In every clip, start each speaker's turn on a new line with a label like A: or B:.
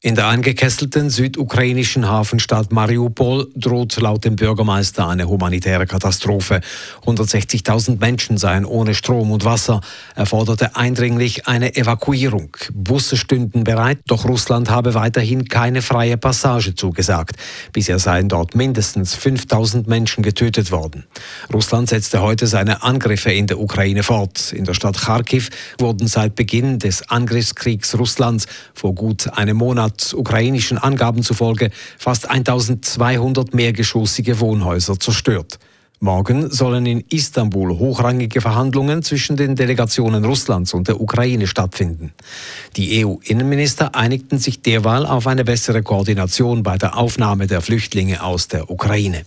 A: In der eingekesselten südukrainischen Hafenstadt Mariupol droht laut dem Bürgermeister eine humanitäre Katastrophe. 160.000 Menschen seien ohne Strom und Wasser. Er forderte eindringlich eine Evakuierung. Busse stünden bereit, doch Russland habe weiterhin keine freie Passage zugesagt. Bisher seien dort mindestens 5.000 Menschen getötet worden. Russland setzte heute seine Angriffe in der Ukraine fort. In der Stadt Kharkiv wurden seit Beginn des Angriffskriegs Russlands vor gut einem Monat hat ukrainischen Angaben zufolge fast 1200 mehrgeschossige Wohnhäuser zerstört. Morgen sollen in Istanbul hochrangige Verhandlungen zwischen den Delegationen Russlands und der Ukraine stattfinden. Die EU-Innenminister einigten sich derweil auf eine bessere Koordination bei der Aufnahme der Flüchtlinge aus der Ukraine.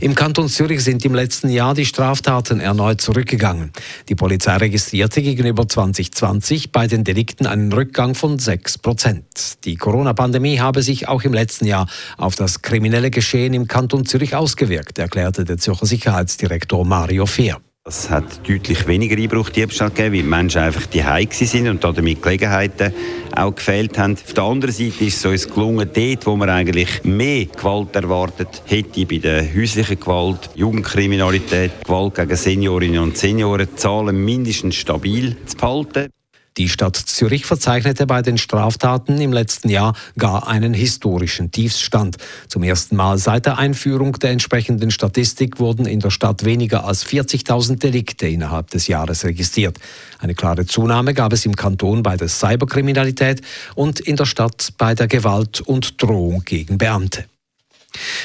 A: Im Kanton Zürich sind im letzten Jahr die Straftaten erneut zurückgegangen. Die Polizei registrierte gegenüber 2020 bei den Delikten einen Rückgang von 6 Prozent. Die Corona-Pandemie habe sich auch im letzten Jahr auf das kriminelle Geschehen im Kanton Zürich ausgewirkt, erklärte der Zürcher Sicherheitsdirektor Mario Fehr.
B: Es hat deutlich weniger Einbruchdiebstahl gegeben, weil die Menschen einfach die sind und damit Gelegenheiten auch gefehlt haben. Auf der anderen Seite ist es uns gelungen, dort, wo man eigentlich mehr Gewalt erwartet hätte, bei der häuslichen Gewalt, Jugendkriminalität, Gewalt gegen Seniorinnen und Senioren, Zahlen mindestens stabil zu behalten.
A: Die Stadt Zürich verzeichnete bei den Straftaten im letzten Jahr gar einen historischen Tiefstand. Zum ersten Mal seit der Einführung der entsprechenden Statistik wurden in der Stadt weniger als 40.000 Delikte innerhalb des Jahres registriert. Eine klare Zunahme gab es im Kanton bei der Cyberkriminalität und in der Stadt bei der Gewalt und Drohung gegen Beamte.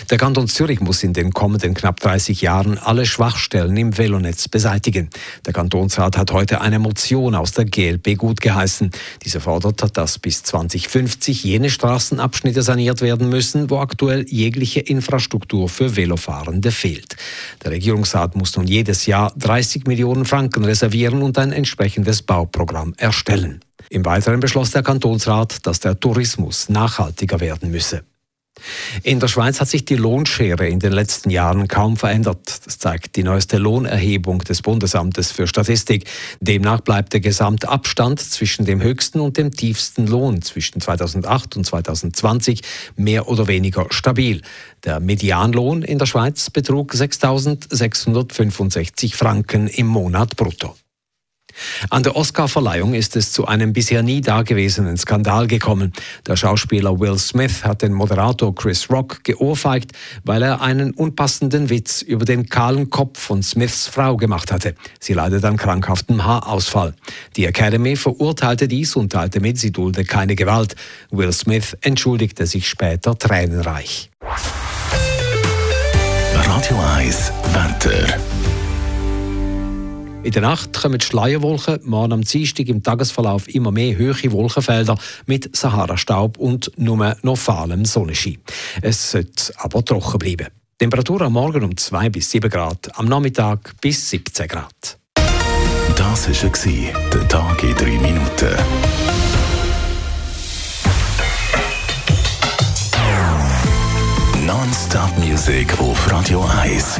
A: Der Kanton Zürich muss in den kommenden knapp 30 Jahren alle Schwachstellen im Velonetz beseitigen. Der Kantonsrat hat heute eine Motion aus der GLP gutgeheißen. Diese fordert, dass bis 2050 jene Straßenabschnitte saniert werden müssen, wo aktuell jegliche Infrastruktur für Velofahrende fehlt. Der Regierungsrat muss nun jedes Jahr 30 Millionen Franken reservieren und ein entsprechendes Bauprogramm erstellen. Im Weiteren beschloss der Kantonsrat, dass der Tourismus nachhaltiger werden müsse. In der Schweiz hat sich die Lohnschere in den letzten Jahren kaum verändert. Das zeigt die neueste Lohnerhebung des Bundesamtes für Statistik. Demnach bleibt der Gesamtabstand zwischen dem höchsten und dem tiefsten Lohn zwischen 2008 und 2020 mehr oder weniger stabil. Der Medianlohn in der Schweiz betrug 6.665 Franken im Monat brutto. An der Oscarverleihung ist es zu einem bisher nie dagewesenen Skandal gekommen. Der Schauspieler Will Smith hat den Moderator Chris Rock geohrfeigt, weil er einen unpassenden Witz über den kahlen Kopf von Smiths Frau gemacht hatte. Sie leidet an krankhaftem Haarausfall. Die Academy verurteilte dies und teilte mit, sie dulde keine Gewalt. Will Smith entschuldigte sich später tränenreich.
C: Radio 1 Wetter.
A: In der Nacht kommen Schleierwolken, morgen am Dienstag im Tagesverlauf immer mehr hohe Wolkenfelder mit Sahara-Staub und nur noch fahlem Sonnenschein. Es sollte aber trocken bleiben. Temperatur am Morgen um 2 bis 7 Grad, am Nachmittag bis 17 Grad.
C: Das war der Tag in 3 Minuten. Non-Stop-Musik auf Radio 1.